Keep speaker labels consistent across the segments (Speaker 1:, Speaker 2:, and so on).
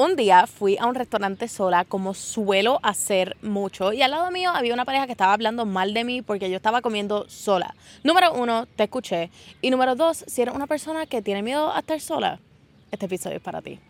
Speaker 1: Un día fui a un restaurante sola, como suelo hacer mucho, y al lado mío había una pareja que estaba hablando mal de mí porque yo estaba comiendo sola. Número uno, te escuché. Y número dos, si eres una persona que tiene miedo a estar sola, este episodio es para ti.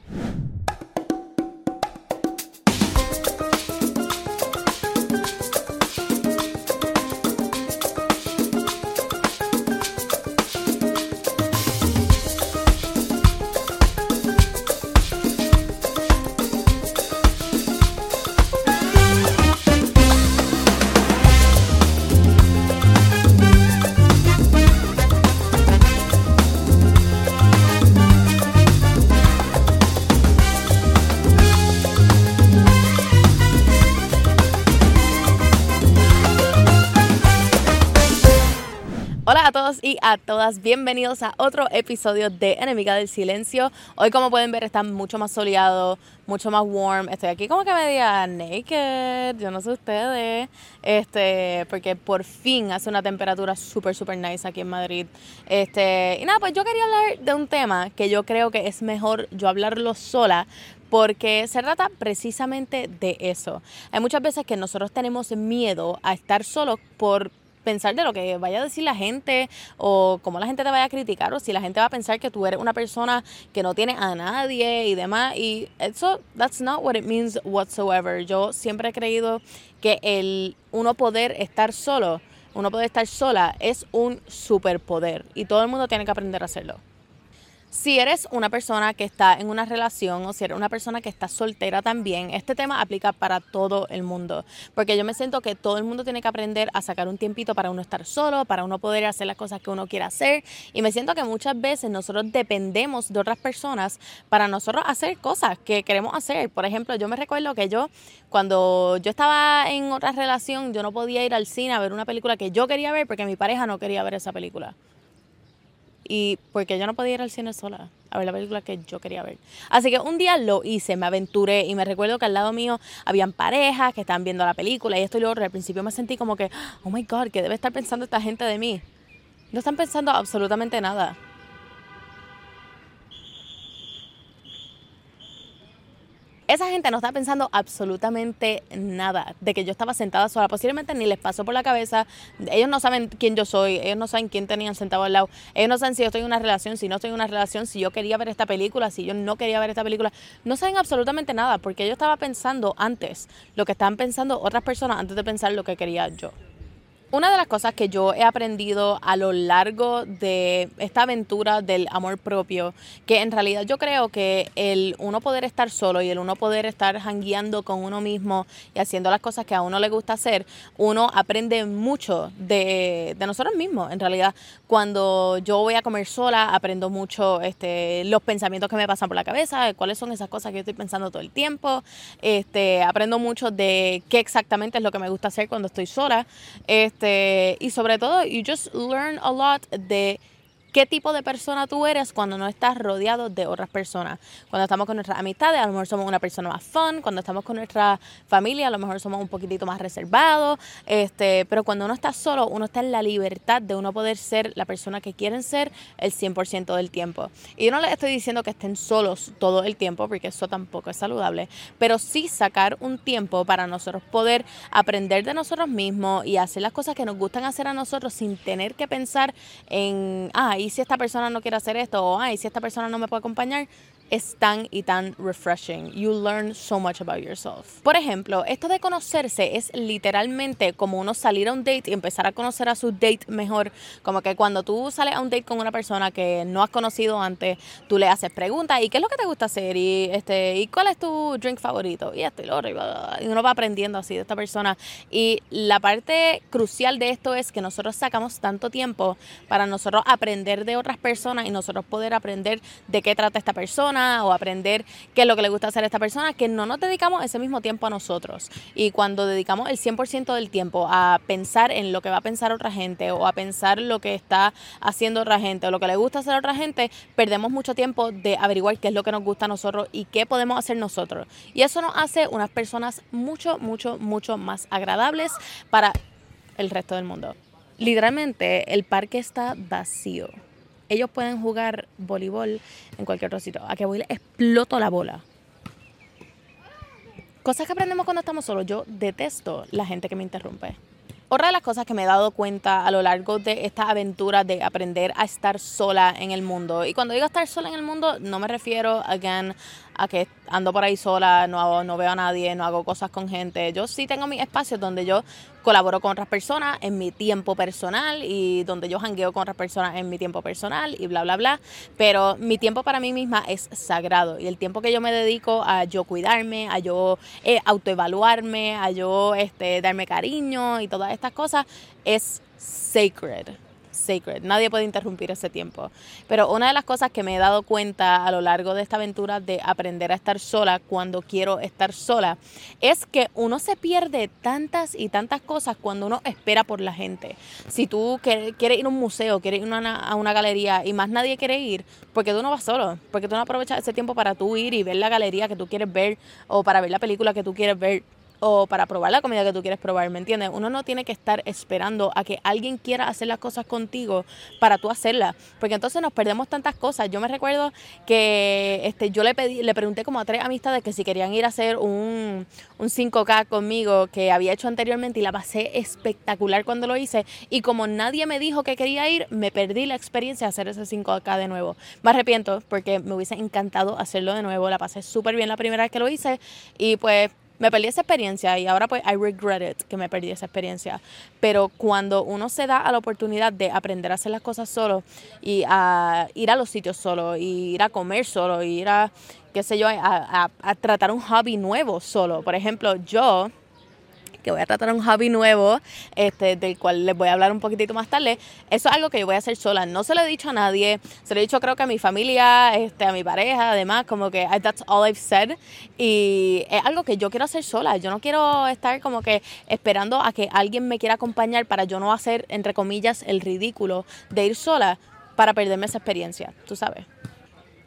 Speaker 1: A todos y a todas, bienvenidos a otro episodio de Enemiga del Silencio. Hoy como pueden ver está mucho más soleado, mucho más warm. Estoy aquí como que media naked, yo no sé ustedes, este, porque por fin hace una temperatura súper, súper nice aquí en Madrid. Este, y nada, pues yo quería hablar de un tema que yo creo que es mejor yo hablarlo sola, porque se trata precisamente de eso. Hay muchas veces que nosotros tenemos miedo a estar solos por pensar de lo que vaya a decir la gente o cómo la gente te vaya a criticar o si la gente va a pensar que tú eres una persona que no tiene a nadie y demás. Y eso, that's not what it means whatsoever. Yo siempre he creído que el uno poder estar solo, uno poder estar sola es un superpoder y todo el mundo tiene que aprender a hacerlo. Si eres una persona que está en una relación o si eres una persona que está soltera también, este tema aplica para todo el mundo. Porque yo me siento que todo el mundo tiene que aprender a sacar un tiempito para uno estar solo, para uno poder hacer las cosas que uno quiere hacer. Y me siento que muchas veces nosotros dependemos de otras personas para nosotros hacer cosas que queremos hacer. Por ejemplo, yo me recuerdo que yo, cuando yo estaba en otra relación, yo no podía ir al cine a ver una película que yo quería ver porque mi pareja no quería ver esa película y porque yo no podía ir al cine sola a ver la película que yo quería ver. Así que un día lo hice, me aventuré y me recuerdo que al lado mío habían parejas que estaban viendo la película y esto y lo otro. Al principio me sentí como que, oh my god, ¿qué debe estar pensando esta gente de mí? No están pensando absolutamente nada. Esa gente no está pensando absolutamente nada de que yo estaba sentada sola. Posiblemente ni les pasó por la cabeza. Ellos no saben quién yo soy. Ellos no saben quién tenían sentado al lado. Ellos no saben si yo estoy en una relación, si no estoy en una relación, si yo quería ver esta película, si yo no quería ver esta película. No saben absolutamente nada porque yo estaba pensando antes lo que estaban pensando otras personas antes de pensar lo que quería yo. Una de las cosas que yo he aprendido a lo largo de esta aventura del amor propio, que en realidad yo creo que el uno poder estar solo y el uno poder estar jangueando con uno mismo y haciendo las cosas que a uno le gusta hacer, uno aprende mucho de, nosotros mismos. En realidad, cuando yo voy a comer sola, aprendo mucho este, los pensamientos que me pasan por la cabeza, cuáles son esas cosas que yo estoy pensando todo el tiempo. Este, aprendo mucho de qué exactamente es lo que me gusta hacer cuando estoy sola. Este, este, y sobre todo, you just learn a lot de qué tipo de persona tú eres cuando no estás rodeado de otras personas. Cuando estamos con nuestras amistades, a lo mejor somos una persona más fun, cuando estamos con nuestra familia, a lo mejor somos un poquitito más reservados, este, pero cuando uno está solo, uno está en la libertad de uno poder ser la persona que quieren ser el 100% del tiempo. Y yo no les estoy diciendo que estén solos todo el tiempo, porque eso tampoco es saludable, pero sí sacar un tiempo para nosotros poder aprender de nosotros mismos y hacer las cosas que nos gustan hacer a nosotros sin tener que pensar en, ah, si esta persona no quiere hacer esto, o ay, si esta persona no me puede acompañar, es tan y tan refreshing. You learn so much about yourself. Por ejemplo, esto de conocerse es literalmente como uno salir a un date y empezar a conocer a su date mejor. Como que cuando tú sales a un date con una persona que no has conocido antes, tú le haces preguntas y qué es lo que te gusta hacer y este y cuál es tu drink favorito y esto y lo otro y, uno va aprendiendo así de esta persona. Y la parte crucial de esto es que nosotros sacamos tanto tiempo para nosotros aprender de otras personas y nosotros poder aprender de qué trata esta persona o aprender qué es lo que le gusta hacer a esta persona, que no nos dedicamos ese mismo tiempo a nosotros. Y cuando dedicamos el 100% del tiempo a pensar en lo que va a pensar otra gente o a pensar lo que está haciendo otra gente o lo que le gusta hacer a otra gente, perdemos mucho tiempo de averiguar qué es lo que nos gusta a nosotros y qué podemos hacer nosotros. Y eso nos hace unas personas mucho, mucho, mucho más agradables para el resto del mundo. Literalmente el parque está vacío ellos pueden jugar voleibol en cualquier otro sitio. A que voy exploto la bola. Cosas que aprendemos cuando estamos solos. Yo detesto la gente que me interrumpe. Otra de las cosas que me he dado cuenta a lo largo de esta aventura de aprender a estar sola en el mundo, y cuando digo estar sola en el mundo, no me refiero, again, a que ando por ahí sola, no, no veo a nadie, no hago cosas con gente. Yo sí tengo mis espacios donde yo colaboro con otras personas en mi tiempo personal y donde yo jangueo con otras personas en mi tiempo personal y bla, bla, bla. Pero mi tiempo para mí misma es sagrado y el tiempo que yo me dedico a yo cuidarme, a yo eh, autoevaluarme, a yo este, darme cariño y todas estas cosas es sacred sacred. Nadie puede interrumpir ese tiempo. Pero una de las cosas que me he dado cuenta a lo largo de esta aventura de aprender a estar sola cuando quiero estar sola es que uno se pierde tantas y tantas cosas cuando uno espera por la gente. Si tú quieres ir a un museo, quieres ir a una galería y más nadie quiere ir, porque tú no vas solo, porque tú no aprovechas ese tiempo para tú ir y ver la galería que tú quieres ver o para ver la película que tú quieres ver o para probar la comida que tú quieres probar, ¿me entiendes? Uno no tiene que estar esperando a que alguien quiera hacer las cosas contigo para tú hacerlas, porque entonces nos perdemos tantas cosas. Yo me recuerdo que este, yo le, pedí, le pregunté como a tres amistades que si querían ir a hacer un, un 5K conmigo que había hecho anteriormente y la pasé espectacular cuando lo hice y como nadie me dijo que quería ir, me perdí la experiencia de hacer ese 5K de nuevo. Me arrepiento porque me hubiese encantado hacerlo de nuevo, la pasé súper bien la primera vez que lo hice y pues me perdí esa experiencia y ahora pues I regret it que me perdí esa experiencia. Pero cuando uno se da a la oportunidad de aprender a hacer las cosas solo y a ir a los sitios solo, y ir a comer solo, y ir a, qué sé yo, a, a tratar un hobby nuevo solo. Por ejemplo, yo voy a tratar un hobby nuevo, este, del cual les voy a hablar un poquitito más tarde. Eso es algo que yo voy a hacer sola. No se lo he dicho a nadie, se lo he dicho creo que a mi familia, este, a mi pareja, además, como que that's all I've said. Y es algo que yo quiero hacer sola. Yo no quiero estar como que esperando a que alguien me quiera acompañar para yo no hacer, entre comillas, el ridículo de ir sola para perderme esa experiencia, tú sabes.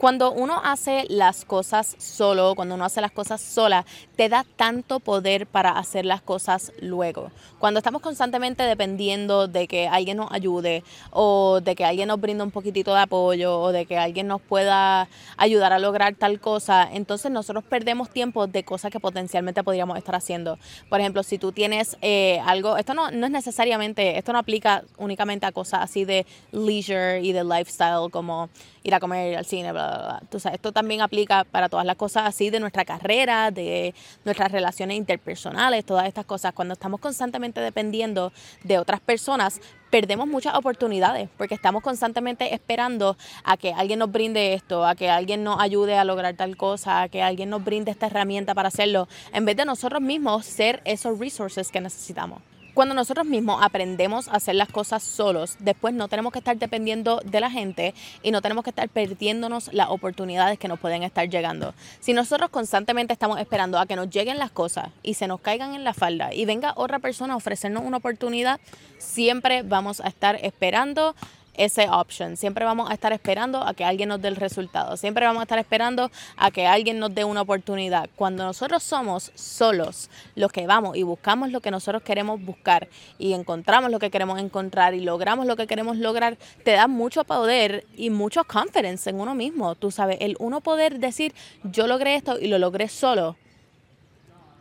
Speaker 1: Cuando uno hace las cosas solo, cuando uno hace las cosas sola, te da tanto poder para hacer las cosas luego. Cuando estamos constantemente dependiendo de que alguien nos ayude o de que alguien nos brinde un poquitito de apoyo o de que alguien nos pueda ayudar a lograr tal cosa, entonces nosotros perdemos tiempo de cosas que potencialmente podríamos estar haciendo. Por ejemplo, si tú tienes eh, algo, esto no, no es necesariamente, esto no aplica únicamente a cosas así de leisure y de lifestyle como ir a comer al cine, bla, bla. Esto también aplica para todas las cosas así de nuestra carrera, de nuestras relaciones interpersonales, todas estas cosas. Cuando estamos constantemente dependiendo de otras personas, perdemos muchas oportunidades porque estamos constantemente esperando a que alguien nos brinde esto, a que alguien nos ayude a lograr tal cosa, a que alguien nos brinde esta herramienta para hacerlo, en vez de nosotros mismos ser esos resources que necesitamos. Cuando nosotros mismos aprendemos a hacer las cosas solos, después no tenemos que estar dependiendo de la gente y no tenemos que estar perdiéndonos las oportunidades que nos pueden estar llegando. Si nosotros constantemente estamos esperando a que nos lleguen las cosas y se nos caigan en la falda y venga otra persona a ofrecernos una oportunidad, siempre vamos a estar esperando ese option. Siempre vamos a estar esperando a que alguien nos dé el resultado. Siempre vamos a estar esperando a que alguien nos dé una oportunidad. Cuando nosotros somos solos los que vamos y buscamos lo que nosotros queremos buscar y encontramos lo que queremos encontrar y logramos lo que queremos lograr, te da mucho poder y mucho confidence en uno mismo. Tú sabes, el uno poder decir, yo logré esto y lo logré solo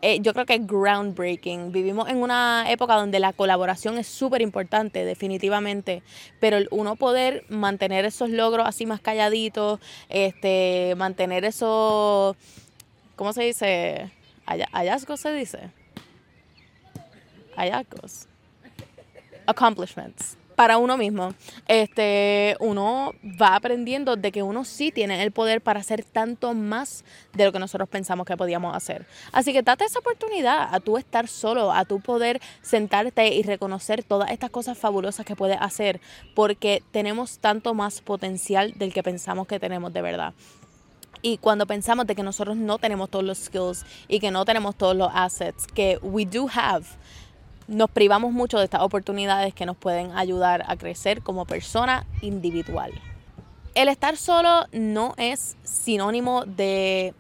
Speaker 1: eh, yo creo que es groundbreaking. Vivimos en una época donde la colaboración es súper importante, definitivamente, pero uno poder mantener esos logros así más calladitos, este, mantener esos, ¿cómo se dice? Hallazgos se dice. Hallazgos. Accomplishments para uno mismo, este, uno va aprendiendo de que uno sí tiene el poder para hacer tanto más de lo que nosotros pensamos que podíamos hacer. Así que date esa oportunidad a tú estar solo, a tú poder sentarte y reconocer todas estas cosas fabulosas que puedes hacer, porque tenemos tanto más potencial del que pensamos que tenemos de verdad. Y cuando pensamos de que nosotros no tenemos todos los skills y que no tenemos todos los assets que we do have, nos privamos mucho de estas oportunidades que nos pueden ayudar a crecer como persona individual. El estar solo no es sinónimo de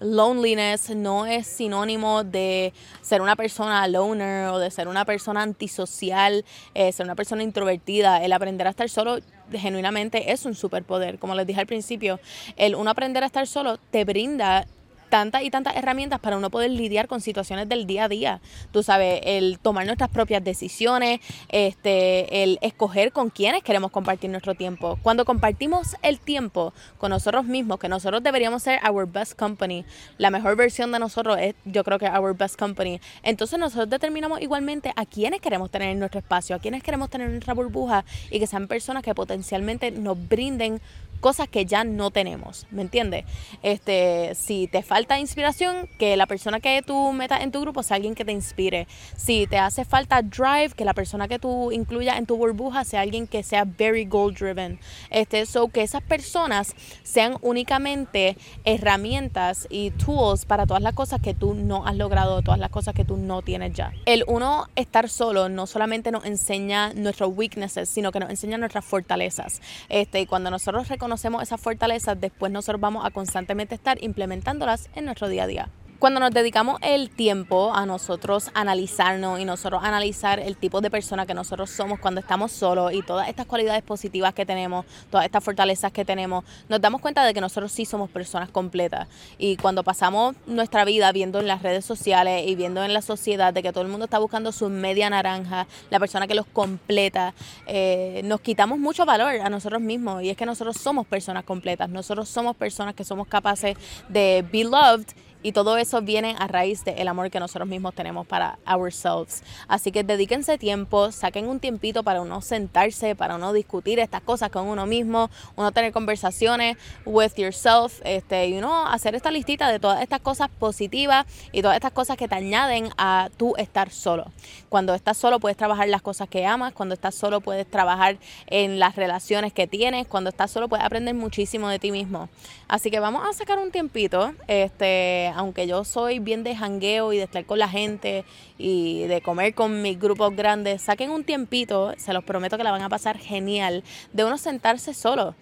Speaker 1: loneliness, no es sinónimo de ser una persona loner o de ser una persona antisocial, eh, ser una persona introvertida. El aprender a estar solo genuinamente es un superpoder. Como les dije al principio, el uno aprender a estar solo te brinda tantas y tantas herramientas para uno poder lidiar con situaciones del día a día. Tú sabes, el tomar nuestras propias decisiones, este, el escoger con quiénes queremos compartir nuestro tiempo. Cuando compartimos el tiempo con nosotros mismos, que nosotros deberíamos ser our best company, la mejor versión de nosotros es, yo creo que our best company. Entonces nosotros determinamos igualmente a quiénes queremos tener en nuestro espacio, a quiénes queremos tener en nuestra burbuja y que sean personas que potencialmente nos brinden cosas que ya no tenemos, ¿me entiendes? Este, si te falta inspiración, que la persona que tú metas en tu grupo sea alguien que te inspire. Si te hace falta drive, que la persona que tú incluyas en tu burbuja sea alguien que sea very goal driven. Este, so que esas personas sean únicamente herramientas y tools para todas las cosas que tú no has logrado, todas las cosas que tú no tienes ya. El uno estar solo no solamente nos enseña nuestros weaknesses, sino que nos enseña nuestras fortalezas. Este, y cuando nosotros reconocemos conocemos esas fortalezas, después nosotros vamos a constantemente estar implementándolas en nuestro día a día. Cuando nos dedicamos el tiempo a nosotros analizarnos y nosotros analizar el tipo de persona que nosotros somos cuando estamos solos y todas estas cualidades positivas que tenemos, todas estas fortalezas que tenemos, nos damos cuenta de que nosotros sí somos personas completas. Y cuando pasamos nuestra vida viendo en las redes sociales y viendo en la sociedad de que todo el mundo está buscando su media naranja, la persona que los completa, eh, nos quitamos mucho valor a nosotros mismos. Y es que nosotros somos personas completas, nosotros somos personas que somos capaces de be loved y todo eso viene a raíz del amor que nosotros mismos tenemos para ourselves. Así que dedíquense tiempo, saquen un tiempito para uno sentarse, para uno discutir estas cosas con uno mismo, uno tener conversaciones with yourself, este, y uno hacer esta listita de todas estas cosas positivas y todas estas cosas que te añaden a tú estar solo. Cuando estás solo puedes trabajar las cosas que amas, cuando estás solo puedes trabajar en las relaciones que tienes, cuando estás solo puedes aprender muchísimo de ti mismo. Así que vamos a sacar un tiempito, este aunque yo soy bien de jangueo y de estar con la gente y de comer con mis grupos grandes, saquen un tiempito, se los prometo que la van a pasar genial, de uno sentarse solo.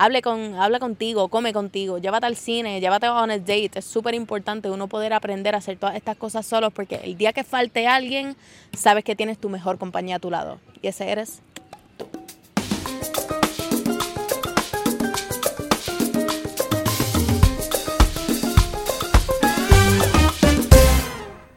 Speaker 1: Hable con, habla contigo, come contigo, llévate al cine, llévate a un date. Es súper importante uno poder aprender a hacer todas estas cosas solos porque el día que falte alguien, sabes que tienes tu mejor compañía a tu lado. Y ese eres